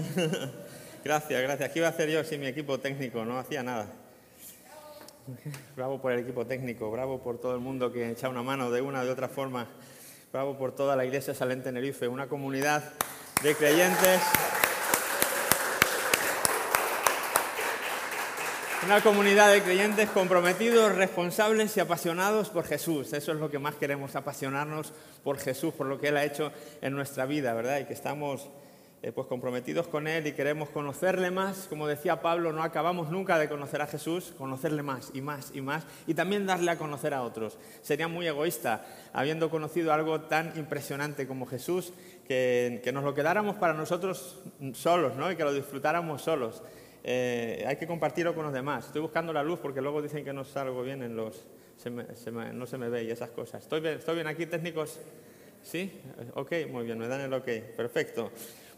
gracias, gracias. ¿Qué iba a hacer yo si mi equipo técnico no hacía nada? Bravo por el equipo técnico, bravo por todo el mundo que echa una mano de una o de otra forma. Bravo por toda la Iglesia Salén Tenerife, una comunidad de creyentes. Una comunidad de creyentes comprometidos, responsables y apasionados por Jesús. Eso es lo que más queremos, apasionarnos por Jesús, por lo que Él ha hecho en nuestra vida, ¿verdad? Y que estamos eh, pues comprometidos con Él y queremos conocerle más. Como decía Pablo, no acabamos nunca de conocer a Jesús, conocerle más y más y más y también darle a conocer a otros. Sería muy egoísta, habiendo conocido algo tan impresionante como Jesús, que, nos lo quedáramos para nosotros solos ¿no? y que lo disfrutáramos solos. Eh, hay que compartirlo con los demás. Estoy buscando la luz porque luego dicen que no salgo bien en los... no se me ve y esas cosas. ¿Estoy bien, ¿Estoy bien aquí, técnicos? ¿Sí? Ok, muy bien, me dan el ok. Perfecto.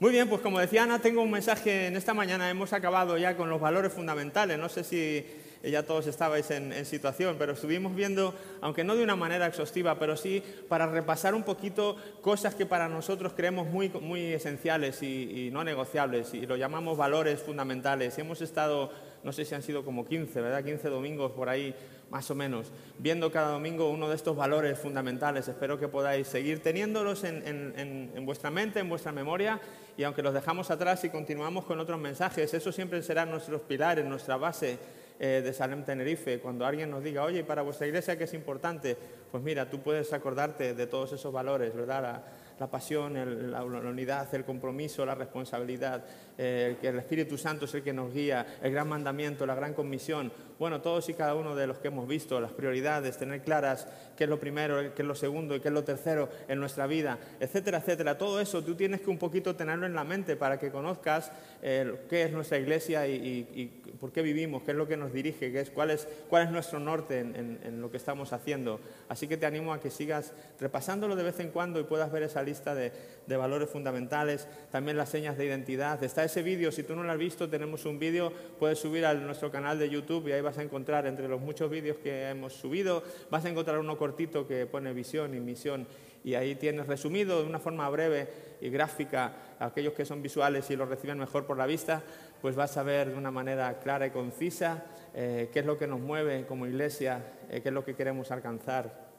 Muy bien, pues como decía Ana, tengo un mensaje en esta mañana. Hemos acabado ya con los valores fundamentales. No sé si ya todos estabais en, situación, pero estuvimos viendo, aunque no de una manera exhaustiva, pero sí para repasar un poquito cosas que para nosotros creemos muy, muy esenciales y, no negociables, y lo llamamos valores fundamentales. Hemos estado no sé si han sido como 15, ¿verdad? 15 domingos por ahí, más o menos, viendo cada domingo uno de estos valores fundamentales. Espero que podáis seguir teniéndolos en, vuestra mente, en vuestra memoria, y aunque los dejamos atrás y continuamos con otros mensajes, eso siempre serán nuestros pilares, nuestra base eh, de Salem Tenerife. Cuando alguien nos diga, oye, para vuestra iglesia qué es importante, pues mira, tú puedes acordarte de todos esos valores, ¿verdad? La pasión, la, unidad, el compromiso, la responsabilidad, eh, que el Espíritu Santo es el que nos guía, el gran mandamiento, la gran comisión. Bueno, todos y cada uno de los que hemos visto, las prioridades, tener claras qué es lo primero, qué es lo segundo y qué es lo tercero en nuestra vida, etcétera, etcétera. Todo eso tú tienes que un poquito tenerlo en la mente para que conozcas eh, qué es nuestra iglesia y, por qué vivimos, qué es lo que nos dirige, qué es, cuál, es, cuál es nuestro norte en, en lo que estamos haciendo. Así que te animo a que sigas repasándolo de vez en cuando y puedas ver esa lista de, valores fundamentales, también las señas de identidad. Está ese vídeo, si tú no lo has visto, tenemos un vídeo, puedes subir a nuestro canal de YouTube y ahí vas a encontrar, entre los muchos vídeos que hemos subido, vas a encontrar uno cortito que pone visión y misión y ahí tienes resumido de una forma breve y gráfica aquellos que son visuales y lo reciben mejor por la vista, pues vas a ver de una manera clara y concisa eh, qué es lo que nos mueve como iglesia, eh, qué es lo que queremos alcanzar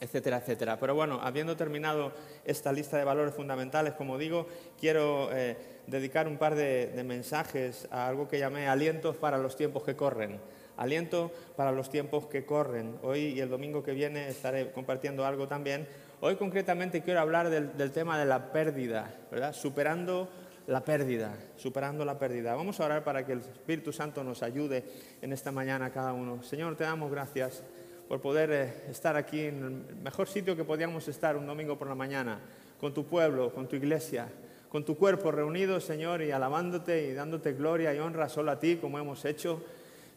etcétera, etcétera. Pero bueno, habiendo terminado esta lista de valores fundamentales, como digo, quiero eh, dedicar un par de, mensajes a algo que llamé alientos para los tiempos que corren. Aliento para los tiempos que corren. Hoy y el domingo que viene estaré compartiendo algo también. Hoy concretamente quiero hablar del, del tema de la pérdida, ¿verdad? Superando la pérdida, superando la pérdida. Vamos a orar para que el Espíritu Santo nos ayude en esta mañana cada uno. Señor, te damos gracias por poder eh, estar aquí en el mejor sitio que podíamos estar un domingo por la mañana, con tu pueblo, con tu iglesia, con tu cuerpo reunido, Señor, y alabándote y dándote gloria y honra solo a ti, como hemos hecho.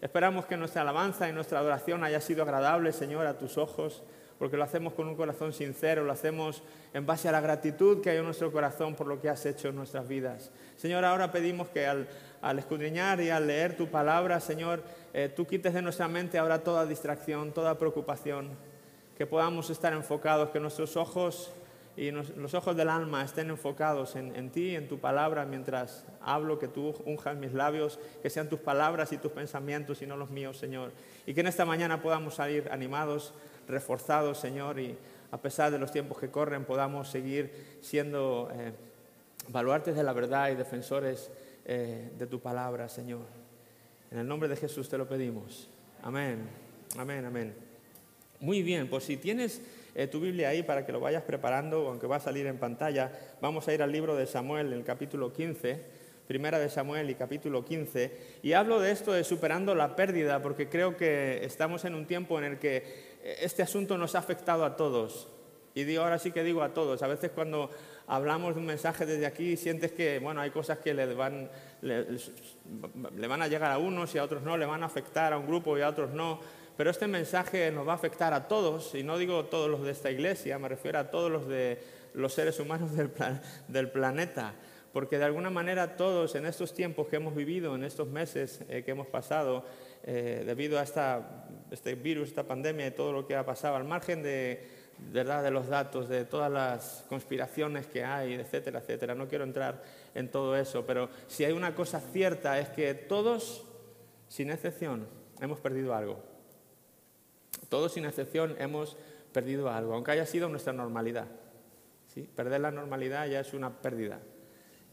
Esperamos que nuestra alabanza y nuestra adoración haya sido agradable, Señor, a tus ojos, porque lo hacemos con un corazón sincero, lo hacemos en base a la gratitud que hay en nuestro corazón por lo que has hecho en nuestras vidas. Señor, ahora pedimos que al, escudriñar y al leer tu palabra, Señor, eh, tú quites de nuestra mente ahora toda distracción, toda preocupación, que podamos estar enfocados, que nuestros ojos y los ojos del alma estén enfocados en, en, ti, en tu palabra, mientras hablo, que tú unjas mis labios, que sean tus palabras y tus pensamientos y no los míos, Señor. Y que en esta mañana podamos salir animados, reforzados, Señor, y a pesar de los tiempos que corren, podamos seguir siendo eh, baluartes de la verdad y defensores eh, de tu palabra, Señor. En el nombre de Jesús te lo pedimos. Amén, amén, amén. Muy bien, pues si tienes eh, tu Biblia ahí para que lo vayas preparando, aunque va a salir en pantalla, vamos a ir al libro de Samuel, en el capítulo 15, primera de Samuel y capítulo 15, y hablo de esto de superando la pérdida, porque creo que estamos en un tiempo en el que este asunto nos ha afectado a todos. Y digo, ahora sí que digo a todos. A veces cuando hablamos de un mensaje desde aquí sientes que, bueno, hay cosas que le van, le, van a llegar a unos y a otros no, le van a afectar a un grupo y a otros no. Pero este mensaje nos va a afectar a todos, y no digo todos los de esta iglesia, me refiero a todos los de los seres humanos del, planeta, porque de alguna manera todos en estos tiempos que hemos vivido, en estos meses eh, que hemos pasado, eh, debido a esta, este virus, esta pandemia y todo lo que ha pasado, al margen de, ¿verdad? de los datos, de todas las conspiraciones que hay, etcétera, etcétera. No quiero entrar en todo eso, pero si hay una cosa cierta es que todos, sin excepción, hemos perdido algo. Todos, sin excepción, hemos perdido algo, aunque haya sido nuestra normalidad. ¿sí? Perder la normalidad ya es una pérdida.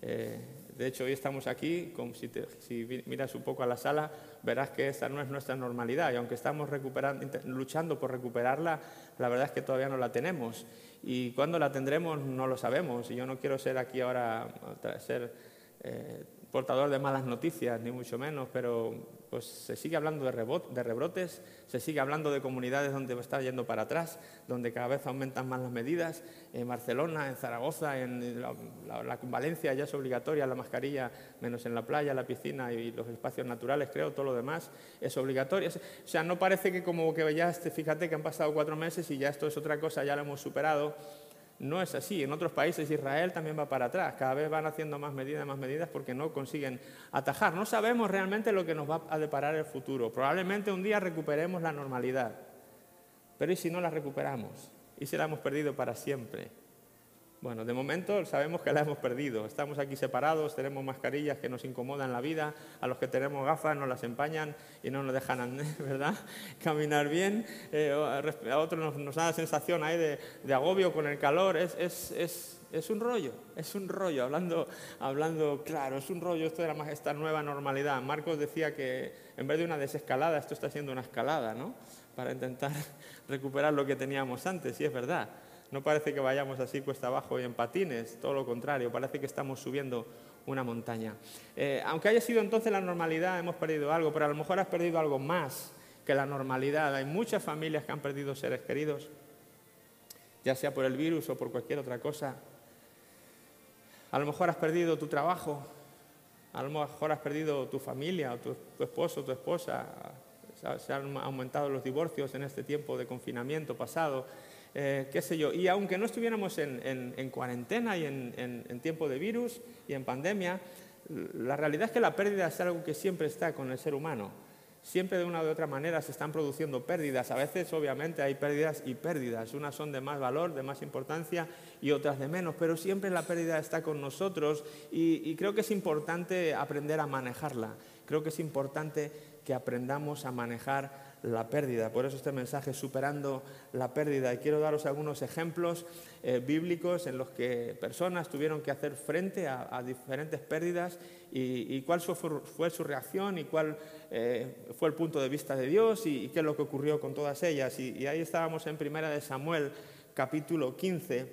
Eh, de hecho, hoy estamos aquí, como si, si, miras un poco a la sala, verás que esta no es nuestra normalidad y aunque estamos luchando por recuperarla, la verdad es que todavía no la tenemos. Y cuándo la tendremos no lo sabemos. Y yo no quiero ser aquí ahora, ser eh, portador de malas noticias, ni mucho menos, pero pues se sigue hablando de, rebrotes, se sigue hablando de comunidades donde está yendo para atrás, donde cada vez aumentan más las medidas. En Barcelona, en Zaragoza, en la, Valencia ya es obligatoria la mascarilla, menos en la playa, la piscina y los espacios naturales, creo, todo lo demás es obligatorio. O sea, no parece que como que ya, fíjate que han pasado cuatro meses y ya esto es otra cosa, ya lo hemos superado. No es así. En otros países Israel también va para atrás. Cada vez van haciendo más medidas, más medidas porque no consiguen atajar. No sabemos realmente lo que nos va a deparar el futuro. Probablemente un día recuperemos la normalidad. Pero ¿y si no la recuperamos? ¿Y si la hemos perdido para siempre? Bueno, de momento sabemos que la hemos perdido. Estamos aquí separados, tenemos mascarillas que nos incomodan la vida, a los que tenemos gafas nos las empañan y no nos dejan ¿verdad? caminar bien, eh, a otros nos, da la sensación ahí de, agobio con el calor. Es, es, un rollo, es un rollo, hablando, hablando claro, es un rollo esto de la, esta nueva normalidad. Marcos decía que en vez de una desescalada, esto está siendo una escalada, ¿no? Para intentar recuperar lo que teníamos antes, y es verdad. No parece que vayamos así cuesta abajo y en patines, todo lo contrario, parece que estamos subiendo una montaña. Eh, aunque haya sido entonces la normalidad, hemos perdido algo, pero a lo mejor has perdido algo más que la normalidad. Hay muchas familias que han perdido seres queridos, ya sea por el virus o por cualquier otra cosa. A lo mejor has perdido tu trabajo, a lo mejor has perdido tu familia, o tu, tu esposo, tu esposa. Se han aumentado los divorcios en este tiempo de confinamiento pasado. Eh, qué sé yo. Y aunque no estuviéramos en, cuarentena y en, tiempo de virus y en pandemia, la realidad es que la pérdida es algo que siempre está con el ser humano. Siempre de una u otra manera se están produciendo pérdidas. A veces, obviamente, hay pérdidas y pérdidas. Unas son de más valor, de más importancia y otras de menos, pero siempre la pérdida está con nosotros y creo que es importante aprender a manejarla. Creo que es importante que aprendamos a manejar la pérdida. Por eso este mensaje, superando la pérdida. Y quiero daros algunos ejemplos eh, bíblicos en los que personas tuvieron que hacer frente a, diferentes pérdidas y, cuál fue, su reacción y cuál eh, fue el punto de vista de Dios y, qué es lo que ocurrió con todas ellas. Y, ahí estábamos en Primera de Samuel, capítulo 15,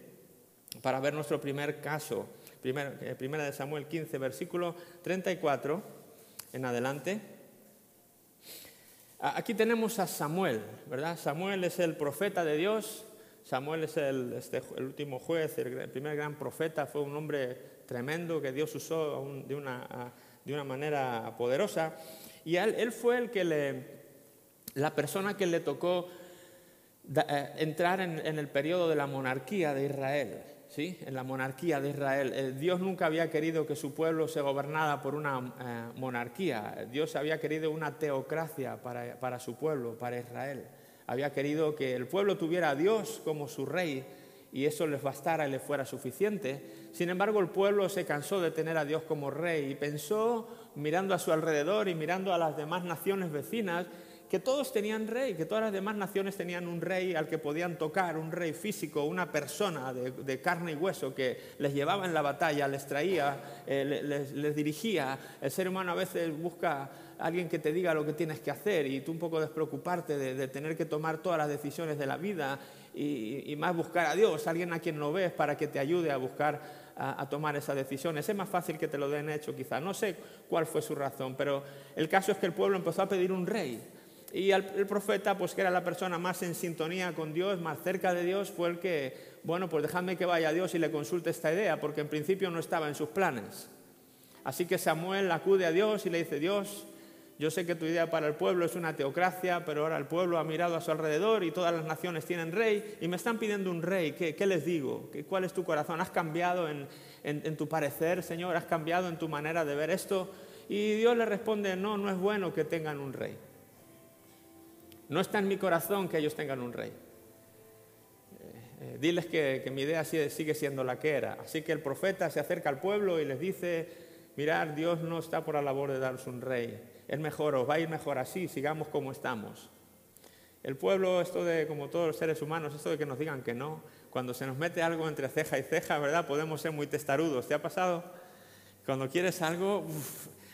para ver nuestro primer caso. Eh, primera de Samuel 15, versículo 34 en adelante. Aquí tenemos a Samuel, ¿verdad? Samuel es el profeta de Dios, Samuel es el, este, último juez, el, primer gran profeta, fue un hombre tremendo que Dios usó de una, manera poderosa. Y él, fue el que la persona que le tocó eh, entrar en, en el periodo de la monarquía de Israel en la monarquía de Israel. Eh, Dios nunca había querido que su pueblo se gobernara por una eh, monarquía. Dios había querido una teocracia para, para su pueblo, para Israel. Había querido que el pueblo tuviera a Dios como su rey y eso les bastara y les fuera suficiente. Sin embargo, el pueblo se cansó de tener a Dios como rey y pensó, mirando a su alrededor y mirando a las demás naciones vecinas, que todos tenían rey, que todas las demás naciones tenían un rey al que podían tocar, un rey físico, una persona de, carne y hueso que les llevaba en la batalla, les traía, eh, les, dirigía. El ser humano a veces busca a alguien que te diga lo que tienes que hacer y tú un poco despreocuparte de, tener que tomar todas las decisiones de la vida y, más buscar a Dios, alguien a quien no ves para que te ayude a buscar a, a, tomar esas decisiones. Es más fácil que te lo den hecho quizá. No sé cuál fue su razón, pero el caso es que el pueblo empezó a pedir un rey. Y el, profeta, pues que era la persona más en sintonía con Dios, más cerca de Dios, fue el que, bueno, pues dejadme que vaya a Dios y le consulte esta idea, porque en principio no estaba en sus planes. Así que Samuel acude a Dios y le dice, Dios, yo sé que tu idea para el pueblo es una teocracia, pero ahora el pueblo ha mirado a su alrededor y todas las naciones tienen rey y me están pidiendo un rey. ¿Qué, les digo? ¿Cuál es tu corazón? ¿Has cambiado en tu parecer, Señor? ¿Has cambiado en tu manera de ver esto? Y Dios le responde, no, no es bueno que tengan un rey. No está en mi corazón que ellos tengan un rey. Eh, eh, diles que, mi idea sigue siendo la que era. Así que el profeta se acerca al pueblo y les dice, mirad, Dios no está por la labor de daros un rey. Es mejor, os va a ir mejor así, sigamos como estamos. El pueblo, esto de, como todos los seres humanos, esto de que nos digan que no, cuando se nos mete algo entre ceja y ceja, ¿verdad? Podemos ser muy testarudos. ¿Te ha pasado? Cuando quieres algo,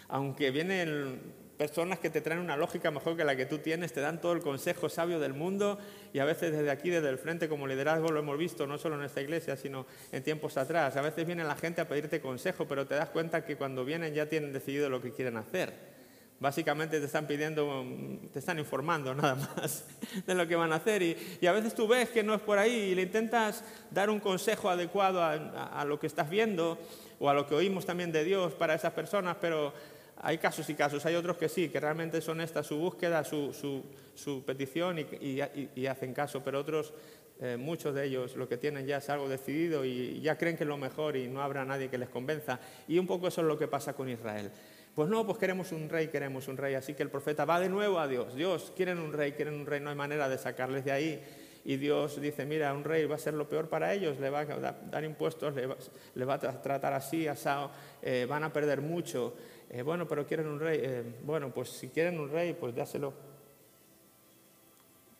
aunque vienen personas que te traen una lógica mejor que la que tú tienes, te dan todo el consejo sabio del mundo y a veces desde aquí, desde el frente, como liderazgo, lo hemos visto no solo en esta iglesia, sino en tiempos atrás. A veces viene la gente a pedirte consejo, pero te das cuenta que cuando vienen ya tienen decidido lo que quieren hacer. Básicamente te están pidiendo, te están informando nada más de lo que van a hacer y, a veces tú ves que no es por ahí y le intentas dar un consejo adecuado a lo que estás viendo o a lo que oímos también de Dios para esas personas, pero hay casos y casos, hay otros que sí, que realmente son esta su búsqueda, su, petición y, hacen caso, pero otros, eh, muchos de ellos, lo que tienen ya es algo decidido y ya creen que es lo mejor y no habrá nadie que les convenza. Y un poco eso es lo que pasa con Israel. Pues no, pues queremos un rey, queremos un rey. Así que el profeta va de nuevo a Dios. Dios, quieren un rey, quieren un rey, no hay manera de sacarles de ahí. Y Dios dice, mira, un rey va a ser lo peor para ellos, le va a dar impuestos, le va, a tratar así, asado, eh, van a perder mucho. Eh, bueno, pero quieren un rey. Eh, bueno, pues si quieren un rey, pues dáselo.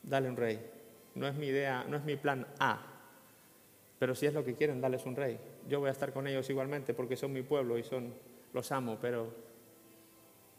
Dale un rey. No es mi idea, no es mi plan A. Pero si es lo que quieren, dales un rey. Yo voy a estar con ellos igualmente porque son mi pueblo y son, los amo, pero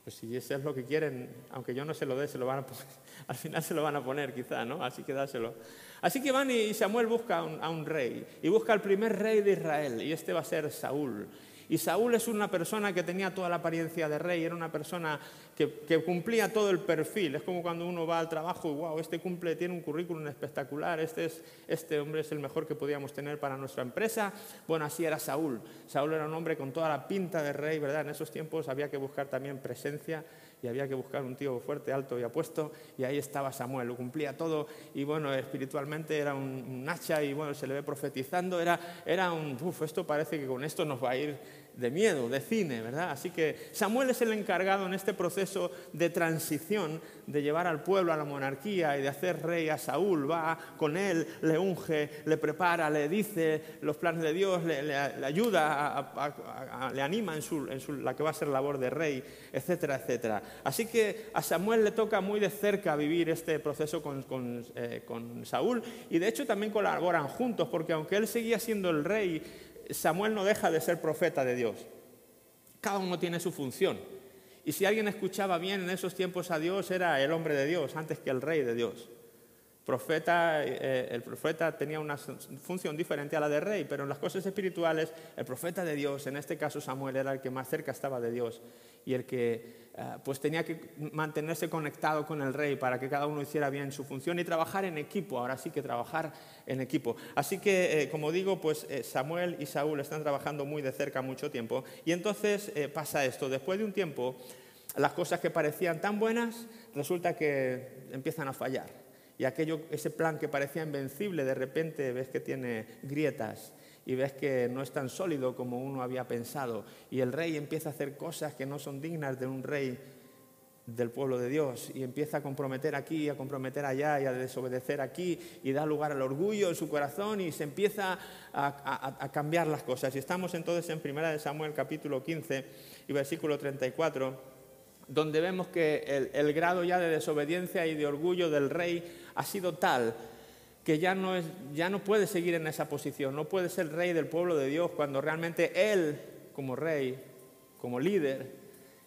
pues si eso es lo que quieren, aunque yo no se lo dé, se lo van a al final se lo van a poner quizá, ¿no? Así que dáselo. Así que van y Samuel busca a un rey y busca al primer rey de Israel y este va a ser Saúl. Y Saúl es una persona que tenía toda la apariencia de rey, era una persona que, cumplía todo el perfil. Es como cuando uno va al trabajo y, wow, este cumple, tiene un currículum espectacular, este, es, este hombre es el mejor que podíamos tener para nuestra empresa. Bueno, así era Saúl. Saúl era un hombre con toda la pinta de rey, ¿verdad? En esos tiempos había que buscar también presencia y había que buscar un tío fuerte, alto y apuesto, y ahí estaba Samuel, lo cumplía todo, y bueno, espiritualmente era un, hacha, y bueno, se le ve profetizando, era, era un, uff, esto parece que con esto nos va a ir de miedo, de cine, ¿verdad? Así que Samuel es el encargado en este proceso de transición de llevar al pueblo a la monarquía y de hacer rey a Saúl. Va con él, le unge, le prepara, le dice los planes de Dios, le, ayuda, le anima en, su, la que va a ser labor de rey, etcétera, etcétera. Así que a Samuel le toca muy de cerca vivir este proceso con, eh, Saúl y de hecho también colaboran juntos porque aunque él seguía siendo el rey, Samuel no deja de ser profeta de Dios. Cada uno tiene su función. Y si alguien escuchaba bien en esos tiempos a Dios, era el hombre de Dios antes que el rey de Dios. Eh, el profeta tenía una función diferente a la de rey, pero en las cosas espirituales, el profeta de Dios, en este caso Samuel, era el que más cerca estaba de Dios y el que eh, pues tenía que mantenerse conectado con el rey para que cada uno hiciera bien su función y trabajar en equipo, ahora sí que trabajar en equipo. Así que, eh, como digo, pues Samuel y Saúl están trabajando muy de cerca mucho tiempo y entonces pasa esto, después de un tiempo, las cosas que parecían tan buenas resulta que empiezan a fallar y aquello, ese plan que parecía invencible, de repente ves que tiene grietas y ves que no es tan sólido como uno había pensado. Y el rey empieza a hacer cosas que no son dignas de un rey del pueblo de Dios y empieza a comprometer aquí, a comprometer allá y a desobedecer aquí y da lugar al orgullo en su corazón y se empieza a, a cambiar las cosas. Y estamos entonces en 1 Samuel capítulo 15 y versículo 34 donde vemos que el, grado ya de desobediencia y de orgullo del rey ha sido tal que ya no, es, ya no puede seguir en esa posición, no puede ser rey del pueblo de Dios cuando realmente él, como rey, como líder,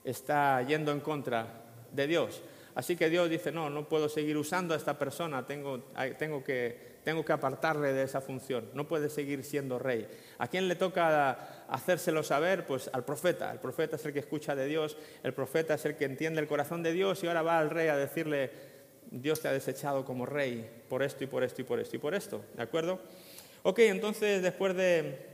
está yendo en contra de Dios. Así que Dios dice, no, no puedo seguir usando a esta persona, tengo, tengo que tengo que apartarle de esa función, no puede seguir siendo rey. ¿A quién le toca hacérselo saber? Pues al profeta. El profeta es el que escucha de Dios, el profeta es el que entiende el corazón de Dios y ahora va al rey a decirle, Dios te ha desechado como rey por esto y por esto y por esto y por esto. ¿De acuerdo? Ok, entonces después de,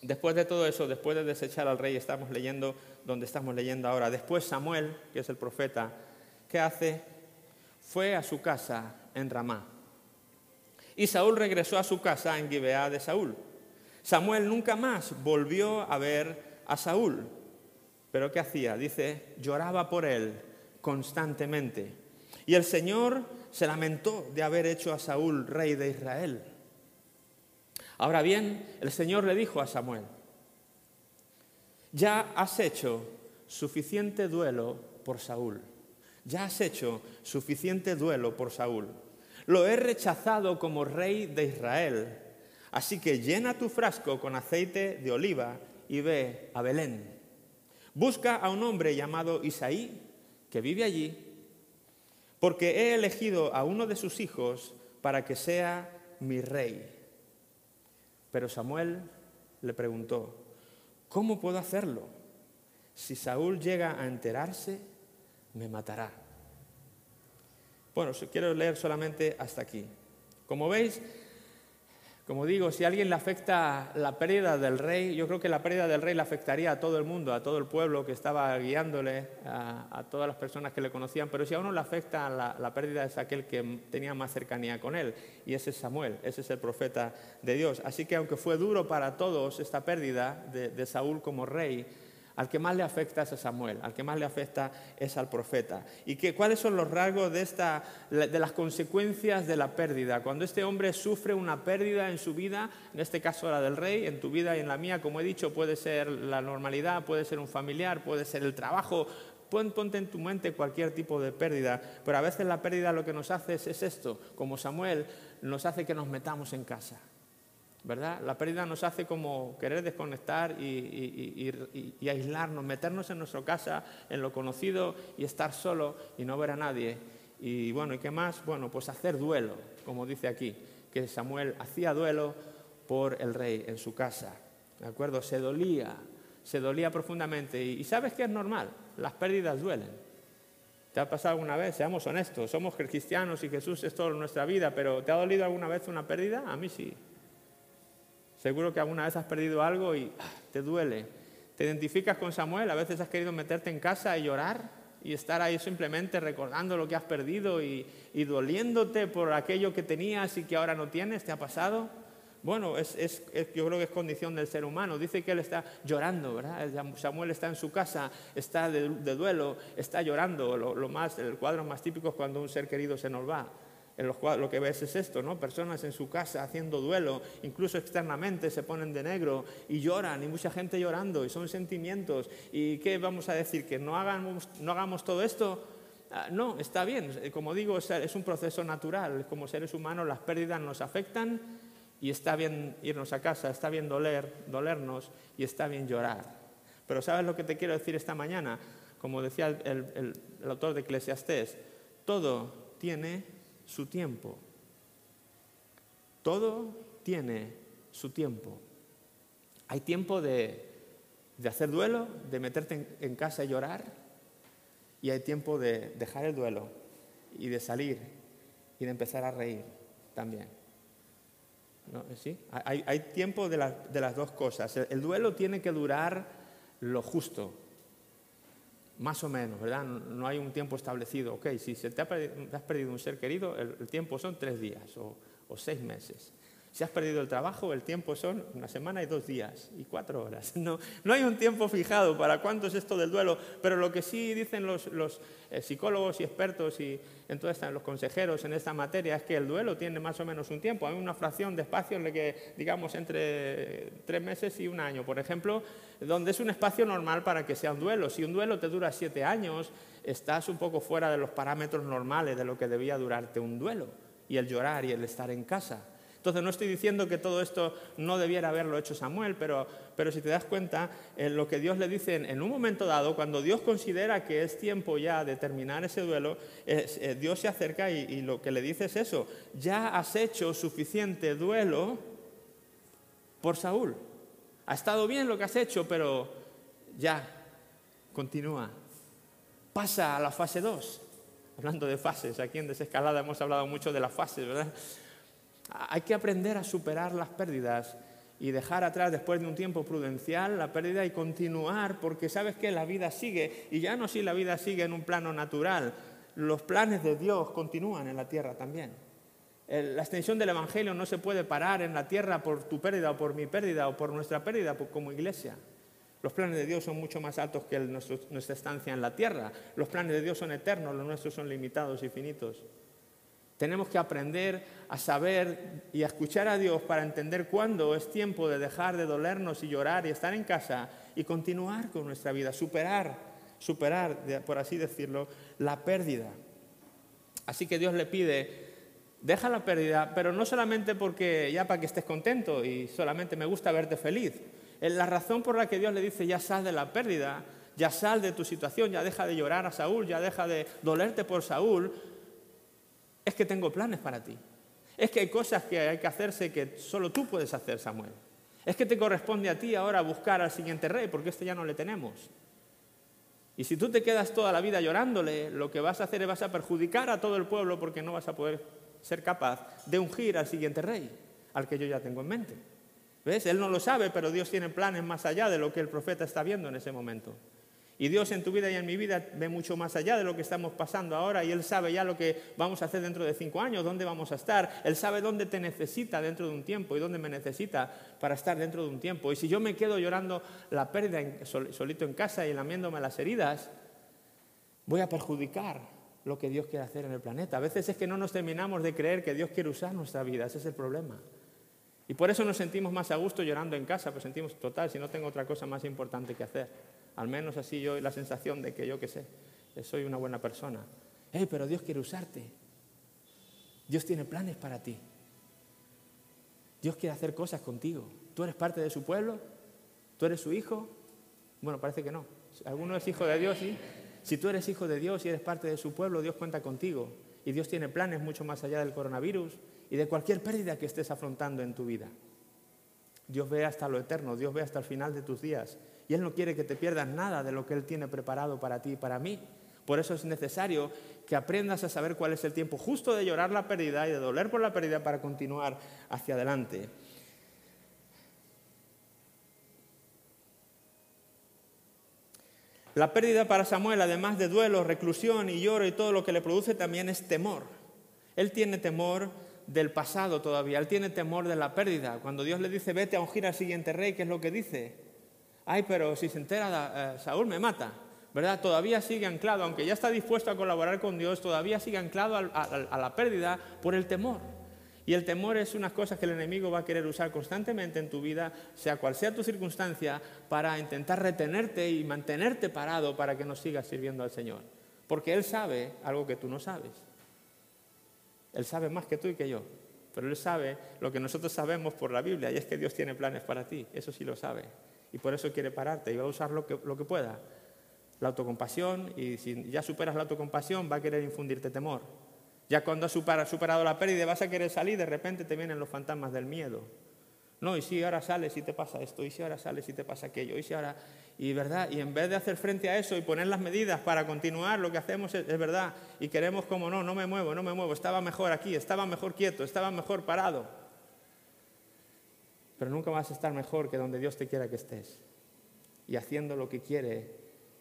después de todo eso, después de desechar al rey, estamos leyendo donde estamos leyendo ahora. Después Samuel, que es el profeta, ¿qué hace? Fue a su casa en Ramá y Saúl regresó a su casa en Gibeá de Saúl. Samuel nunca más volvió a ver a Saúl. Pero ¿qué hacía? Dice, lloraba por él constantemente. Y el Señor se lamentó de haber hecho a Saúl rey de Israel. Ahora bien, el Señor le dijo a Samuel, ya has hecho suficiente duelo por Saúl, ya has hecho suficiente duelo por Saúl. Lo he rechazado como rey de Israel, así que llena tu frasco con aceite de oliva y ve a Belén. Busca a un hombre llamado Isaí, que vive allí, porque he elegido a uno de sus hijos para que sea mi rey. Pero Samuel le preguntó, ¿cómo puedo hacerlo? Si Saúl llega a enterarse, me matará. Bueno, quiero leer solamente hasta aquí. Como veis, como digo, si a alguien le afecta la pérdida del rey, yo creo que la pérdida del rey le afectaría a todo el mundo, a todo el pueblo que estaba guiándole, a, todas las personas que le conocían, pero si a uno le afecta la, pérdida es aquel que tenía más cercanía con él, y ese es Samuel, ese es el profeta de Dios. Así que aunque fue duro para todos esta pérdida de Saúl como rey, al que más le afecta es a Samuel, al que más le afecta es al profeta. ¿Y que, cuáles son los rasgos de, esta, de las consecuencias de la pérdida? Cuando este hombre sufre una pérdida en su vida, en este caso la del rey, en tu vida y en la mía, como he dicho, puede ser la normalidad, puede ser un familiar, puede ser el trabajo, ponte en tu mente cualquier tipo de pérdida, pero a veces la pérdida lo que nos hace es esto, como Samuel, nos hace que nos metamos en casa ¿verdad? La pérdida nos hace como querer desconectar y, aislarnos, meternos en nuestra casa, en lo conocido y estar solo y no ver a nadie. Y bueno, ¿y qué más? Bueno, pues hacer duelo, como dice aquí, que Samuel hacía duelo por el rey en su casa. ¿De acuerdo? Se dolía, se dolía profundamente. Y, sabes que es normal, las pérdidas duelen. ¿Te ha pasado alguna vez? Seamos honestos, somos cristianos y Jesús es todo nuestra vida, pero ¿te ha dolido alguna vez una pérdida? A mí sí. Seguro que alguna vez has perdido algo y ah, te duele. ¿Te identificas con Samuel? A veces has querido meterte en casa y llorar y estar ahí simplemente recordando lo que has perdido y, doliéndote por aquello que tenías y que ahora no tienes. ¿Te ha pasado? Bueno, es, yo creo que es condición del ser humano. Dice que él está llorando, ¿verdad? Samuel está en su casa, está de, duelo, está llorando. Lo, más, el cuadro más típico es cuando un ser querido se nos va en los lo que ves es esto, ¿no? Personas en su casa haciendo duelo, incluso externamente se ponen de negro y lloran, y mucha gente llorando, y son sentimientos. ¿Y qué vamos a decir? ¿Que no hagamos, no hagamos todo esto? Ah, no, está bien. Como digo, es un proceso natural. Como seres humanos las pérdidas nos afectan y está bien irnos a casa, está bien doler, dolernos y está bien llorar. Pero ¿sabes lo que te quiero decir esta mañana? Como decía el, el autor de Eclesiastés, todo tiene su tiempo. Todo tiene su tiempo. Hay tiempo de, hacer duelo, de meterte en, casa y llorar, y hay tiempo de dejar el duelo y de salir y de empezar a reír también. ¿Sí? Hay, tiempo de, las dos cosas. el duelo tiene que durar lo justo, más o menos, ¿verdad? No hay un tiempo establecido. Ok, si se te, has perdido un ser querido, el, tiempo son tres días o, seis meses. Si has perdido el trabajo, el tiempo son una semana y dos días y cuatro horas. No, hay un tiempo fijado para cuánto es esto del duelo, pero lo que sí dicen los, eh, psicólogos y expertos y en los consejeros en esta materia es que el duelo tiene más o menos un tiempo. Hay una fracción de espacio en el que, digamos, entre tres meses y un año, por ejemplo, donde es un espacio normal para que sea un duelo. Si un duelo te dura siete años, estás un poco fuera de los parámetros normales de lo que debía durarte un duelo y el llorar y el estar en casa. Entonces no estoy diciendo que todo esto no debiera haberlo hecho Samuel, pero, pero si te das cuenta, en lo que Dios le dice en, un momento dado, cuando Dios considera que es tiempo ya de terminar ese duelo, eh, Dios se acerca y, y lo que le dice es eso, ya has hecho suficiente duelo por Saúl. Ha estado bien lo que has hecho, pero ya, continúa. Pasa a la fase 2. Hablando de fases, aquí en Desescalada hemos hablado mucho de las fases, ¿verdad? Hay que aprender a superar las pérdidas y dejar atrás después de un tiempo prudencial la pérdida y continuar, porque sabes que la vida sigue, y ya no si la vida sigue en un plano natural, los planes de Dios continúan en la tierra también. La extensión del Evangelio no se puede parar en la tierra por tu pérdida o por mi pérdida o por nuestra pérdida como iglesia. Los planes de Dios son mucho más altos que nuestra estancia en la tierra. Los planes de Dios son eternos, los nuestros son limitados y finitos. Tenemos que aprender a saber y a escuchar a Dios para entender cuándo es tiempo de dejar de dolernos y llorar y estar en casa y continuar con nuestra vida, superar, superar, por así decirlo, la pérdida. Así que Dios le pide, deja la pérdida, pero no solamente porque ya para que estés contento y solamente me gusta verte feliz. La razón por la que Dios le dice, ya sal de la pérdida, ya sal de tu situación, ya deja de llorar a Saúl, ya deja de dolerte por Saúl, es que tengo planes para ti. Es que hay cosas que hay que hacerse que solo tú puedes hacer, Samuel. Es que te corresponde a ti ahora buscar al siguiente rey, porque este ya no le tenemos. Y si tú te quedas toda la vida llorándole, lo que vas a hacer es vas a perjudicar a todo el pueblo porque no vas a poder ser capaz de ungir al siguiente rey, al que yo ya tengo en mente. ¿Ves? Él no lo sabe, pero Dios tiene planes más allá de lo que el profeta está viendo en ese momento. Y Dios en tu vida y en mi vida ve mucho más allá de lo que estamos pasando ahora y Él sabe ya lo que vamos a hacer dentro de cinco años, dónde vamos a estar. Él sabe dónde te necesita dentro de un tiempo y dónde me necesita para estar dentro de un tiempo. Y si yo me quedo llorando la pérdida solito en casa y lamiéndome las heridas, voy a perjudicar lo que Dios quiere hacer en el planeta. A veces es que no nos terminamos de creer que Dios quiere usar nuestra vida, ese es el problema. Y por eso nos sentimos más a gusto llorando en casa, pues sentimos, total, si no tengo otra cosa más importante que hacer. Al menos así yo la sensación de que yo qué sé, soy una buena persona. Hey, pero Dios quiere usarte. Dios tiene planes para ti. Dios quiere hacer cosas contigo. ¿Tú eres parte de su pueblo? ¿Tú eres su hijo? Bueno, parece que no. ¿Alguno es hijo de Dios? ¿sí? Si tú eres hijo de Dios y eres parte de su pueblo, Dios cuenta contigo. Y Dios tiene planes mucho más allá del coronavirus y de cualquier pérdida que estés afrontando en tu vida. Dios ve hasta lo eterno, Dios ve hasta el final de tus días y Él no quiere que te pierdas nada de lo que Él tiene preparado para ti y para mí. Por eso es necesario que aprendas a saber cuál es el tiempo justo de llorar la pérdida y de doler por la pérdida para continuar hacia adelante. La pérdida para Samuel, además de duelo, reclusión y lloro y todo lo que le produce, también es temor. Él tiene temor del pasado todavía, él tiene temor de la pérdida. Cuando Dios le dice, vete a ungir al siguiente rey, ¿qué es lo que dice? Ay, pero si se entera eh, Saúl me mata, ¿verdad? Todavía sigue anclado, aunque ya está dispuesto a colaborar con Dios, todavía sigue anclado a, la pérdida por el temor. Y el temor es una cosa que el enemigo va a querer usar constantemente en tu vida, sea cual sea tu circunstancia, para intentar retenerte y mantenerte parado para que no sigas sirviendo al Señor. Porque Él sabe algo que tú no sabes. Él sabe más que tú y que yo. Pero Él sabe lo que nosotros sabemos por la Biblia y es que Dios tiene planes para ti. Eso sí lo sabe y por eso quiere pararte y va a usar lo que, lo que pueda. La autocompasión y si ya superas la autocompasión va a querer infundirte temor. Ya cuando has superado la pérdida vas a querer salir, de repente te vienen los fantasmas del miedo. No, y si ahora sales y te pasa esto, y si ahora sales y te pasa aquello, y si ahora... Y verdad, y en vez de hacer frente a eso y poner las medidas para continuar, lo que hacemos es, es verdad, y queremos como no, no me muevo, no me muevo, estaba mejor aquí, estaba mejor quieto, estaba mejor parado pero nunca vas a estar mejor que donde Dios te quiera que estés y haciendo lo que quiere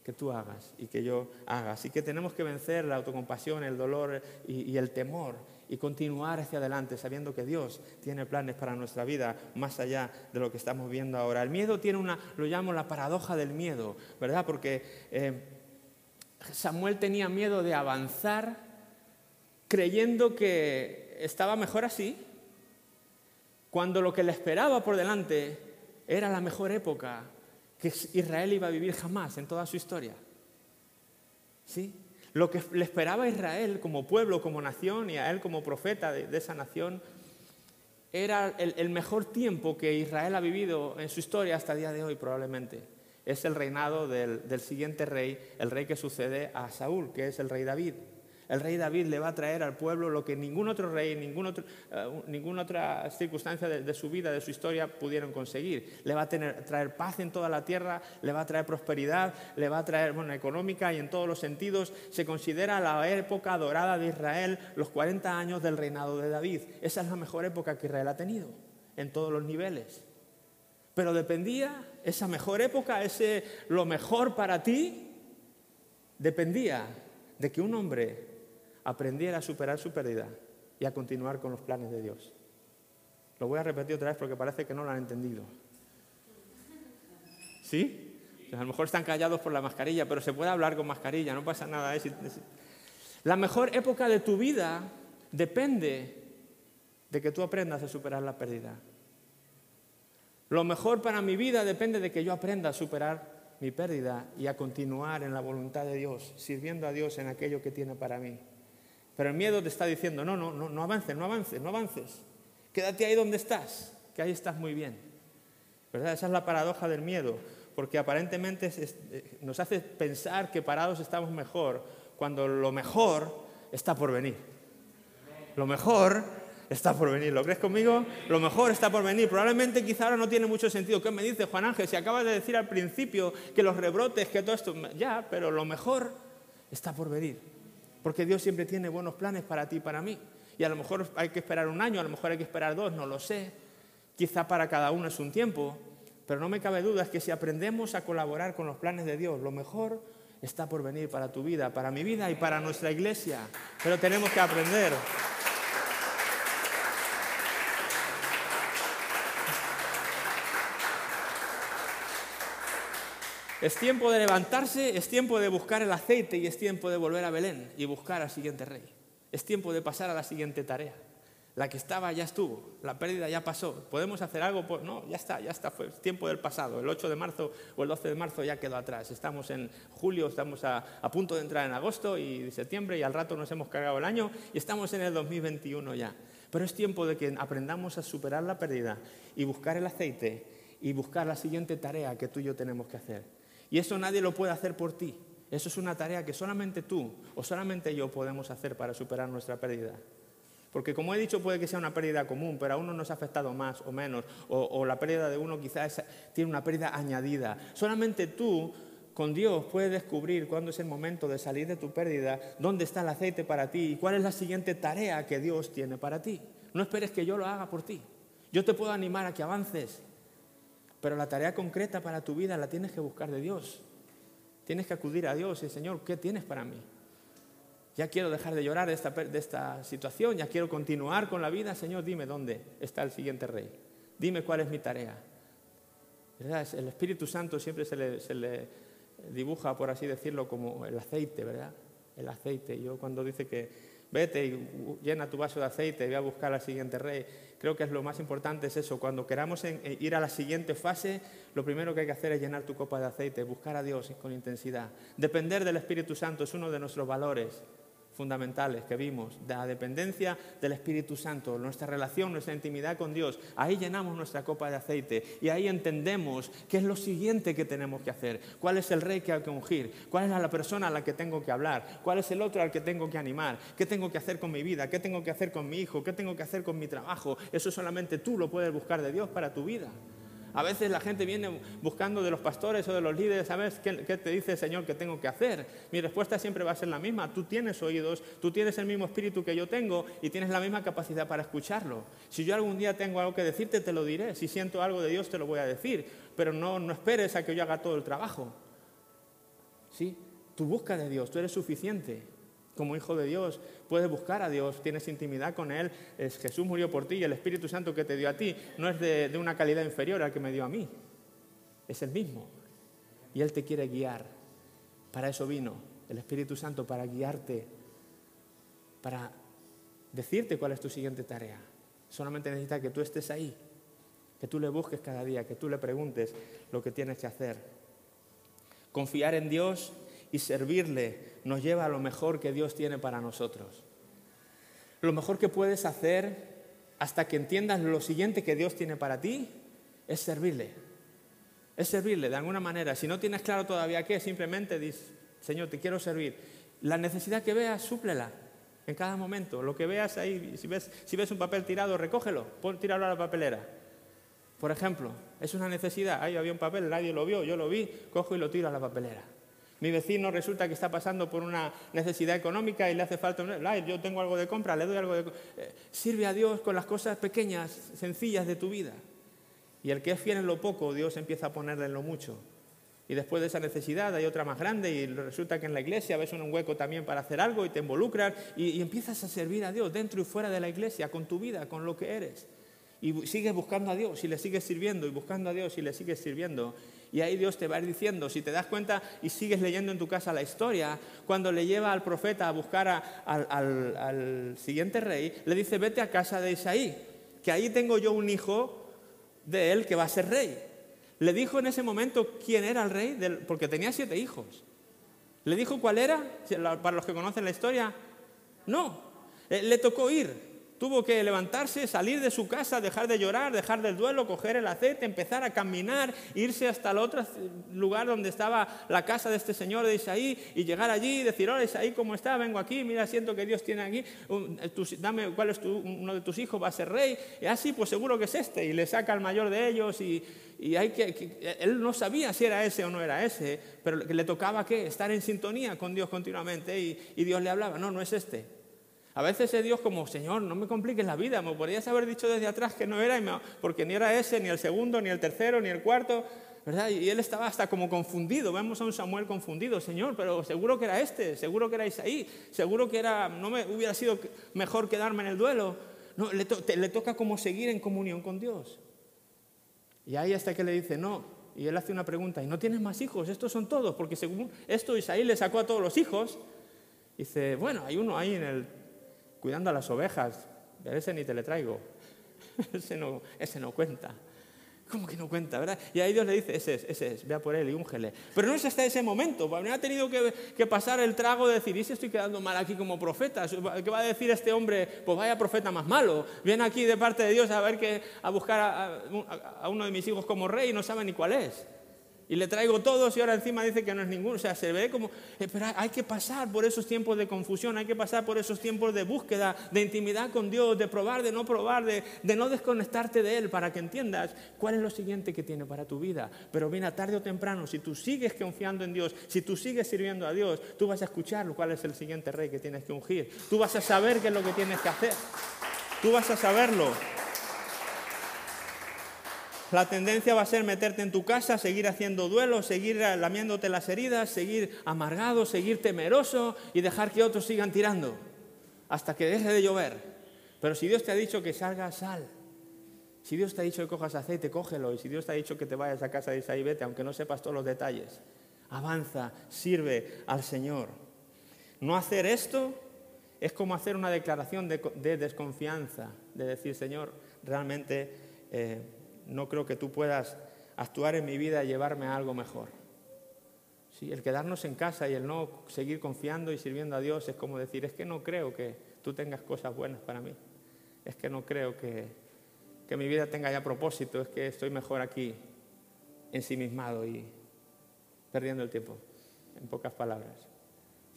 que tú hagas y que yo haga. Así que tenemos que vencer la autocompasión, el dolor y, el temor y continuar hacia adelante sabiendo que Dios tiene planes para nuestra vida más allá de lo que estamos viendo ahora. El miedo tiene una, lo llamo la paradoja del miedo, ¿verdad? Porque eh, Samuel tenía miedo de avanzar creyendo que estaba mejor así cuando lo que le esperaba por delante era la mejor época que Israel iba a vivir jamás en toda su historia. ¿Sí? Lo que le esperaba a Israel como pueblo, como nación y a él como profeta de, esa nación era el, mejor tiempo que Israel ha vivido en su historia hasta el día de hoy probablemente. Es el reinado del siguiente rey, el rey que sucede a Saúl, que es el rey David el rey David le va a traer al pueblo lo que ningún otro rey, ningún eh, ninguna otra circunstancia de, su vida, de su historia pudieron conseguir. Le va a traer paz en toda la tierra, le va a traer prosperidad, le va a traer, bueno, económica y en todos los sentidos. Se considera la época dorada de Israel, los 40 años del reinado de David. Esa es la mejor época que Israel ha tenido, en todos los niveles. Pero dependía, esa mejor época, ese lo mejor para ti, dependía de que un hombre aprendiera a superar su pérdida y a continuar con los planes de Dios. Lo voy a repetir otra vez porque parece que no lo han entendido. ¿Sí? a lo mejor están callados por la mascarilla, pero se puede hablar con mascarilla, no pasa nada. La mejor época de tu vida depende de que tú aprendas a superar la pérdida. Lo mejor para mi vida depende de que yo aprenda a superar mi pérdida y a continuar en la voluntad de Dios, sirviendo a Dios en aquello que tiene para mí. Pero el miedo te está diciendo, no, no, no, avances, no avances, no avances. Quédate ahí donde estás, que ahí estás muy bien. ¿Verdad? Esa es la paradoja del miedo, porque aparentemente eh, nos hace pensar que parados estamos mejor, cuando lo mejor está por venir. Lo mejor está por venir. ¿Lo crees conmigo? Lo mejor está por venir. Probablemente quizá ahora no tiene mucho sentido. ¿Qué me dice Juan Ángel? Si acabas de decir al principio que los rebrotes, que todo esto... Ya, pero lo mejor está por venir. Porque Dios siempre tiene buenos planes para ti y para mí. Y a lo mejor hay que esperar un año, a lo mejor hay que esperar dos, no lo sé. Quizá para cada uno es un tiempo. Pero no me cabe duda es que si aprendemos a colaborar con los planes de Dios, lo mejor está por venir para tu vida, para mi vida y para nuestra iglesia. Pero tenemos que aprender. Es tiempo de levantarse, es tiempo de buscar el aceite y es tiempo de volver a Belén y buscar al siguiente rey. Es tiempo de pasar a la siguiente tarea. La que estaba ya estuvo, la pérdida ya pasó. ¿Podemos hacer algo? No, ya está, ya está, fue tiempo del pasado. El 8 de marzo o el 12 de marzo ya quedó atrás. Estamos en julio, estamos a punto de entrar en agosto y septiembre y al rato nos hemos cargado el año y estamos en el 2021 ya. Pero es tiempo de que aprendamos a superar la pérdida y buscar el aceite y buscar la siguiente tarea que tú y yo tenemos que hacer. Y eso nadie lo puede hacer por ti. Eso es una tarea que solamente tú o solamente yo podemos hacer para superar nuestra pérdida. Porque como he dicho, puede que sea una pérdida común, pero a uno nos ha afectado más o menos, o, la pérdida de uno quizás tiene una pérdida añadida. Solamente tú, con Dios, puedes descubrir cuándo es el momento de salir de tu pérdida, dónde está el aceite para ti y cuál es la siguiente tarea que Dios tiene para ti. No esperes que yo lo haga por ti. Yo te puedo animar a que avances, pero la tarea concreta para tu vida la tienes que buscar de Dios. Tienes que acudir a Dios y Señor, ¿qué tienes para mí? Ya quiero dejar de llorar de esta, de esta situación, ya quiero continuar con la vida. Señor, dime dónde está el siguiente rey. Dime cuál es mi tarea. El Espíritu Santo siempre se le, se le dibuja, por así decirlo, como el aceite, ¿verdad? El aceite. Yo cuando dice que vete y llena tu vaso de aceite voy a buscar al siguiente rey, creo que es lo más importante es eso. Cuando queramos eh, ir a la siguiente fase, lo primero que hay que hacer es llenar tu copa de aceite, buscar a Dios con intensidad. Depender del Espíritu Santo es uno de nuestros valores fundamentales que vimos, de la dependencia del Espíritu Santo, nuestra relación, nuestra intimidad con Dios. Ahí llenamos nuestra copa de aceite y ahí entendemos qué es lo siguiente que tenemos que hacer, cuál es el rey que hay que ungir, cuál es la persona a la que tengo que hablar, cuál es el otro al que tengo que animar, qué tengo que hacer con mi vida, qué tengo que hacer con mi hijo, qué tengo que hacer con mi trabajo. Eso solamente tú lo puedes buscar de Dios para tu vida. A veces la gente viene buscando de los pastores o de los líderes, ¿sabes qué, qué, te dice el Señor que tengo que hacer? Mi respuesta siempre va a ser la misma. Tú tienes oídos, tú tienes el mismo espíritu que yo tengo y tienes la misma capacidad para escucharlo. Si yo algún día tengo algo que decirte, te lo diré. Si siento algo de Dios, te lo voy a decir. Pero no, no esperes a que yo haga todo el trabajo. ¿Sí? Tú busca de Dios, tú eres suficiente como hijo de Dios, puedes buscar a Dios, tienes intimidad con Él, es Jesús murió por ti y el Espíritu Santo que te dio a ti no es de, de una calidad inferior al que me dio a mí, es el mismo. Y Él te quiere guiar. Para eso vino el Espíritu Santo, para guiarte, para decirte cuál es tu siguiente tarea. Solamente necesita que tú estés ahí, que tú le busques cada día, que tú le preguntes lo que tienes que hacer. Confiar en Dios y servirle nos lleva a lo mejor que Dios tiene para nosotros. Lo mejor que puedes hacer hasta que entiendas lo siguiente que Dios tiene para ti es servirle. Es servirle de alguna manera. Si no tienes claro todavía qué, simplemente dices, Señor, te quiero servir. La necesidad que veas, súplela en cada momento. Lo que veas ahí, si ves, un papel tirado, recógelo, pon, tíralo a la papelera. Por ejemplo, es una necesidad. Ahí había un papel, nadie lo vio, yo lo vi, cojo y lo tiro a la papelera. Mi vecino resulta que está pasando por una necesidad económica y le hace falta, yo tengo algo de compra, le doy algo de... Eh, sirve a Dios con las cosas pequeñas, sencillas de tu vida. Y el que es fiel en lo poco, Dios empieza a ponerle en lo mucho. Y después de esa necesidad hay otra más grande y resulta que en la iglesia ves un hueco también para hacer algo y te involucras y, y empiezas a servir a Dios dentro y fuera de la iglesia, con tu vida, con lo que eres. Y sigues buscando a Dios y le sigues sirviendo y buscando a Dios y le sigues sirviendo. Y ahí Dios te va a ir diciendo, si te das cuenta y sigues leyendo en tu casa la historia, cuando le lleva al profeta a buscar al, al, siguiente rey, le dice, vete a casa de Isaí, que ahí tengo yo un hijo de él que va a ser rey. Le dijo en ese momento quién era el rey, porque tenía siete hijos. ¿Le dijo cuál era? Para los que conocen la historia, no. Eh, le tocó ir. Tuvo que levantarse, salir de su casa, dejar de llorar, dejar del duelo, coger el aceite, empezar a caminar, irse hasta el otro lugar donde estaba la casa de este señor de Isaí y llegar allí y decir, hola Isaí, ¿cómo está? Vengo aquí, mira, siento que Dios tiene aquí, eh, dame cuál es uno de tus hijos, va a ser rey. Y así, pues seguro que es este. Y le saca al mayor de ellos y, hay que, él no sabía si era ese o no era ese, pero le tocaba ¿qué? estar en sintonía con Dios continuamente y, y Dios le hablaba, no, no es este. A veces es Dios como, Señor, no me compliques la vida, me podrías haber dicho desde atrás que no era, porque ni era ese, ni el segundo, ni el tercero, ni el cuarto, ¿verdad? Y él estaba hasta como confundido, vemos a un Samuel confundido, Señor, pero seguro que era este, seguro que era Isaí, seguro que era, no me hubiera sido mejor quedarme en el duelo. No, le, le toca como seguir en comunión con Dios. Y ahí hasta que le dice, no, y él hace una pregunta, ¿y no tienes más hijos? Estos son todos, porque según esto Isaí le sacó a todos los hijos. Dice, bueno, hay uno ahí en el cuidando a las ovejas. A ese ni te le traigo. ese, no, ese no cuenta. ¿Cómo que no cuenta, verdad? Y ahí Dios le dice, ese es, ese es, vea por él y úngele. Pero no es hasta ese momento, ha tenido que, pasar el trago de decir, ¿y si estoy quedando mal aquí como profeta? ¿Qué va a decir este hombre? Pues vaya profeta más malo. Viene aquí de parte de Dios a ver que, a buscar a, a uno de mis hijos como rey y no sabe ni cuál es y le traigo todos y ahora encima dice que no es ninguno. O sea, se ve como... Eh, pero hay que pasar por esos tiempos de confusión, hay que pasar por esos tiempos de búsqueda, de intimidad con Dios, de probar, de no probar, de, de no desconectarte de Él para que entiendas cuál es lo siguiente que tiene para tu vida. Pero viene tarde o temprano, si tú sigues confiando en Dios, si tú sigues sirviendo a Dios, tú vas a escuchar cuál es el siguiente rey que tienes que ungir. Tú vas a saber qué es lo que tienes que hacer. Tú vas a saberlo. La tendencia va a ser meterte en tu casa, seguir haciendo duelo, seguir lamiéndote las heridas, seguir amargado, seguir temeroso y dejar que otros sigan tirando hasta que deje de llover. Pero si Dios te ha dicho que salga, sal. Si Dios te ha dicho que cojas aceite, cógelo. Y si Dios te ha dicho que te vayas a casa de Isaí, vete, aunque no sepas todos los detalles. Avanza, sirve al Señor. No hacer esto es como hacer una declaración de, desconfianza, de decir, Señor, realmente eh, no creo que tú puedas actuar en mi vida y llevarme a algo mejor. El quedarnos en casa y el no seguir confiando y sirviendo a Dios es como decir, es que no creo que tú tengas cosas buenas para mí. Es que no creo que, que mi vida tenga ya propósito, es que estoy mejor aquí ensimismado y perdiendo el tiempo, en pocas palabras.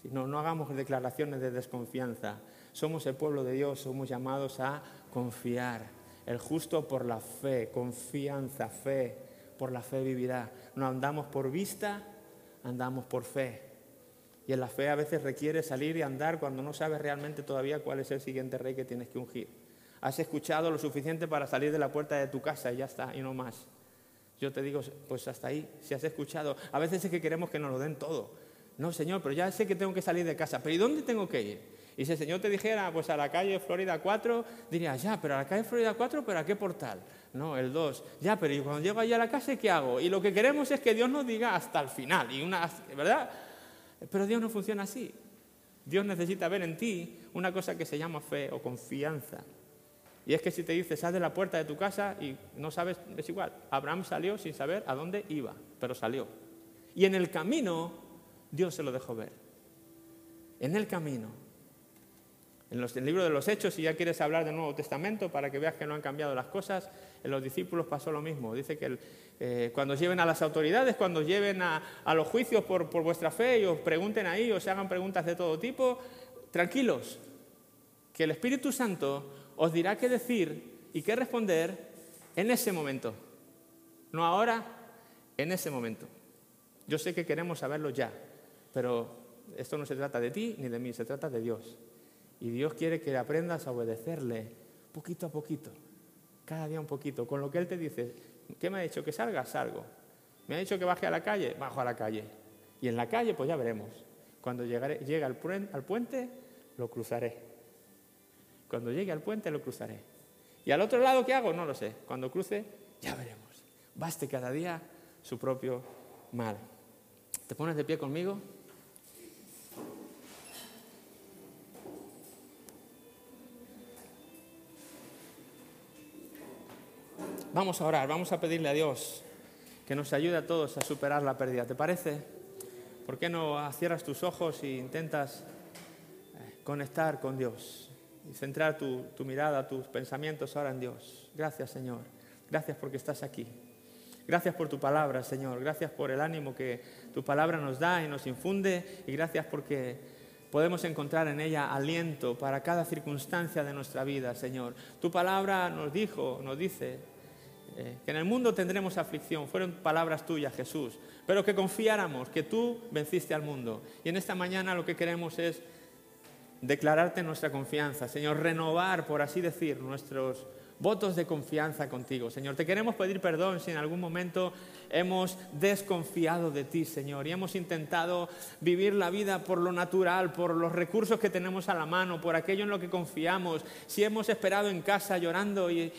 No, no hagamos declaraciones de desconfianza. Somos el pueblo de Dios, somos llamados a confiar el justo por la fe, confianza, fe, por la fe vivirá. No andamos por vista, andamos por fe. Y en la fe a veces requiere salir y andar cuando no sabes realmente todavía cuál es el siguiente rey que tienes que ungir. Has escuchado lo suficiente para salir de la puerta de tu casa y ya está, y no más. Yo te digo, pues hasta ahí, si has escuchado. A veces es que queremos que nos lo den todo. No, Señor, pero ya sé que tengo que salir de casa. ¿Pero y dónde tengo que ir? Y si el Señor te dijera, pues a la calle Florida 4, dirías, ya, pero a la calle Florida 4, ¿pero a qué portal? No, el 2. Ya, pero ¿y cuando llego allá a la casa, qué hago? Y lo que queremos es que Dios nos diga hasta el final, y una, ¿verdad? Pero Dios no funciona así. Dios necesita ver en ti una cosa que se llama fe o confianza. Y es que si te dice, sal de la puerta de tu casa y no sabes, es igual. Abraham salió sin saber a dónde iba, pero salió. Y en el camino, Dios se lo dejó ver. En el camino. En el libro de los Hechos, si ya quieres hablar del Nuevo Testamento para que veas que no han cambiado las cosas, en los discípulos pasó lo mismo. Dice que eh, cuando lleven a las autoridades, cuando lleven a, los juicios por, vuestra fe y os pregunten ahí, os hagan preguntas de todo tipo, tranquilos, que el Espíritu Santo os dirá qué decir y qué responder en ese momento. No ahora, en ese momento. Yo sé que queremos saberlo ya, pero esto no se trata de ti ni de mí, se trata de Dios. Y Dios quiere que aprendas a obedecerle poquito a poquito, cada día un poquito. Con lo que Él te dice, ¿qué me ha dicho? Que salga, salgo. ¿Me ha dicho que baje a la calle? Bajo a la calle. Y en la calle, pues ya veremos. Cuando llegue al puente, lo cruzaré. Cuando llegue al puente, lo cruzaré. ¿Y al otro lado qué hago? No lo sé. Cuando cruce, ya veremos. Baste cada día su propio mal. ¿Te pones de pie conmigo? Vamos a orar, vamos a pedirle a Dios que nos ayude a todos a superar la pérdida. ¿Te parece? ¿Por qué no cierras tus ojos e intentas eh, conectar con Dios y centrar tu, tu mirada, tus pensamientos ahora en Dios? Gracias, Señor. Gracias porque estás aquí. Gracias por tu palabra, Señor. Gracias por el ánimo que tu palabra nos da y nos infunde. Y gracias porque podemos encontrar en ella aliento para cada circunstancia de nuestra vida, Señor. Tu palabra nos dijo, nos dice, eh, que en el mundo tendremos aflicción, fueron palabras tuyas, Jesús, pero que confiáramos que tú venciste al mundo. Y en esta mañana lo que queremos es declararte nuestra confianza, Señor, renovar, por así decir, nuestros votos de confianza contigo, Señor. Te queremos pedir perdón si en algún momento hemos desconfiado de ti, Señor, y hemos intentado vivir la vida por lo natural, por los recursos que tenemos a la mano, por aquello en lo que confiamos, si hemos esperado en casa llorando y,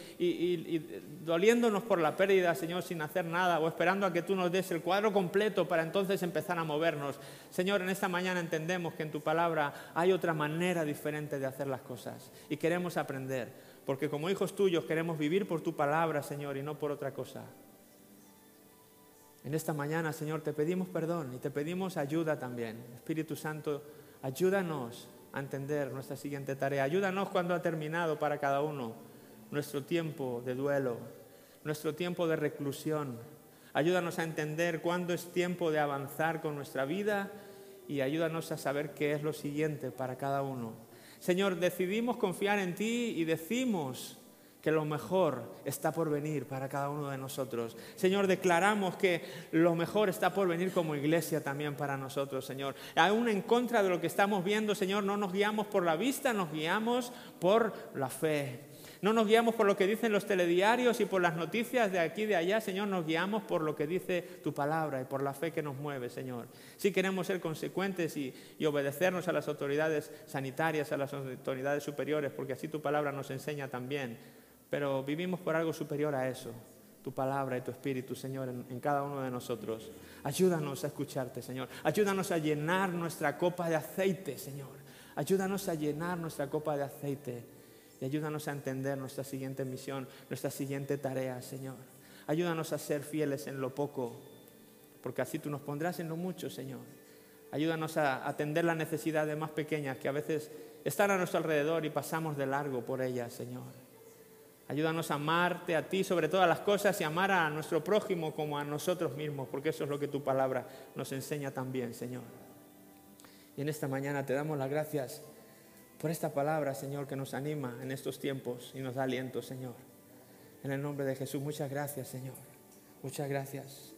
doliéndonos por la pérdida, Señor, sin hacer nada, o esperando a que tú nos des el cuadro completo para entonces empezar a movernos. Señor, en esta mañana entendemos que en tu palabra hay otra manera diferente de hacer las cosas y queremos aprender porque como hijos tuyos queremos vivir por tu palabra, Señor, y no por otra cosa. En esta mañana, Señor, te pedimos perdón y te pedimos ayuda también. Espíritu Santo, ayúdanos a entender nuestra siguiente tarea. Ayúdanos cuando ha terminado para cada uno nuestro tiempo de duelo, nuestro tiempo de reclusión. Ayúdanos a entender cuándo es tiempo de avanzar con nuestra vida y ayúdanos a saber qué es lo siguiente para cada uno. Señor, decidimos confiar en ti y decimos que lo mejor está por venir para cada uno de nosotros. Señor, declaramos que lo mejor está por venir como iglesia también para nosotros, Señor. Aún en contra de lo que estamos viendo, Señor, no nos guiamos por la vista, nos guiamos por la fe. No nos guiamos por lo que dicen los telediarios y por las noticias de aquí y de allá, Señor, nos guiamos por lo que dice tu palabra y por la fe que nos mueve, Señor. Si queremos ser consecuentes y, obedecernos a las autoridades sanitarias, a las autoridades superiores, porque así tu palabra nos enseña también. Pero vivimos por algo superior a eso, tu palabra y tu espíritu, Señor, en, cada uno de nosotros. Ayúdanos a escucharte, Señor. Ayúdanos a llenar nuestra copa de aceite, Señor. Ayúdanos a llenar nuestra copa de aceite y ayúdanos a entender nuestra siguiente misión, nuestra siguiente tarea, Señor. Ayúdanos a ser fieles en lo poco, porque así tú nos pondrás en lo mucho, Señor. Ayúdanos a atender las necesidades más pequeñas que a veces están a nuestro alrededor y pasamos de largo por ellas, Señor. Ayúdanos a amarte a ti sobre todas las cosas y amar a nuestro prójimo como a nosotros mismos, porque eso es lo que tu palabra nos enseña también, Señor. Y en esta mañana te damos las gracias por esta palabra, Señor, que nos anima en estos tiempos y nos da aliento, Señor. En el nombre de Jesús, muchas gracias, Señor. Muchas gracias.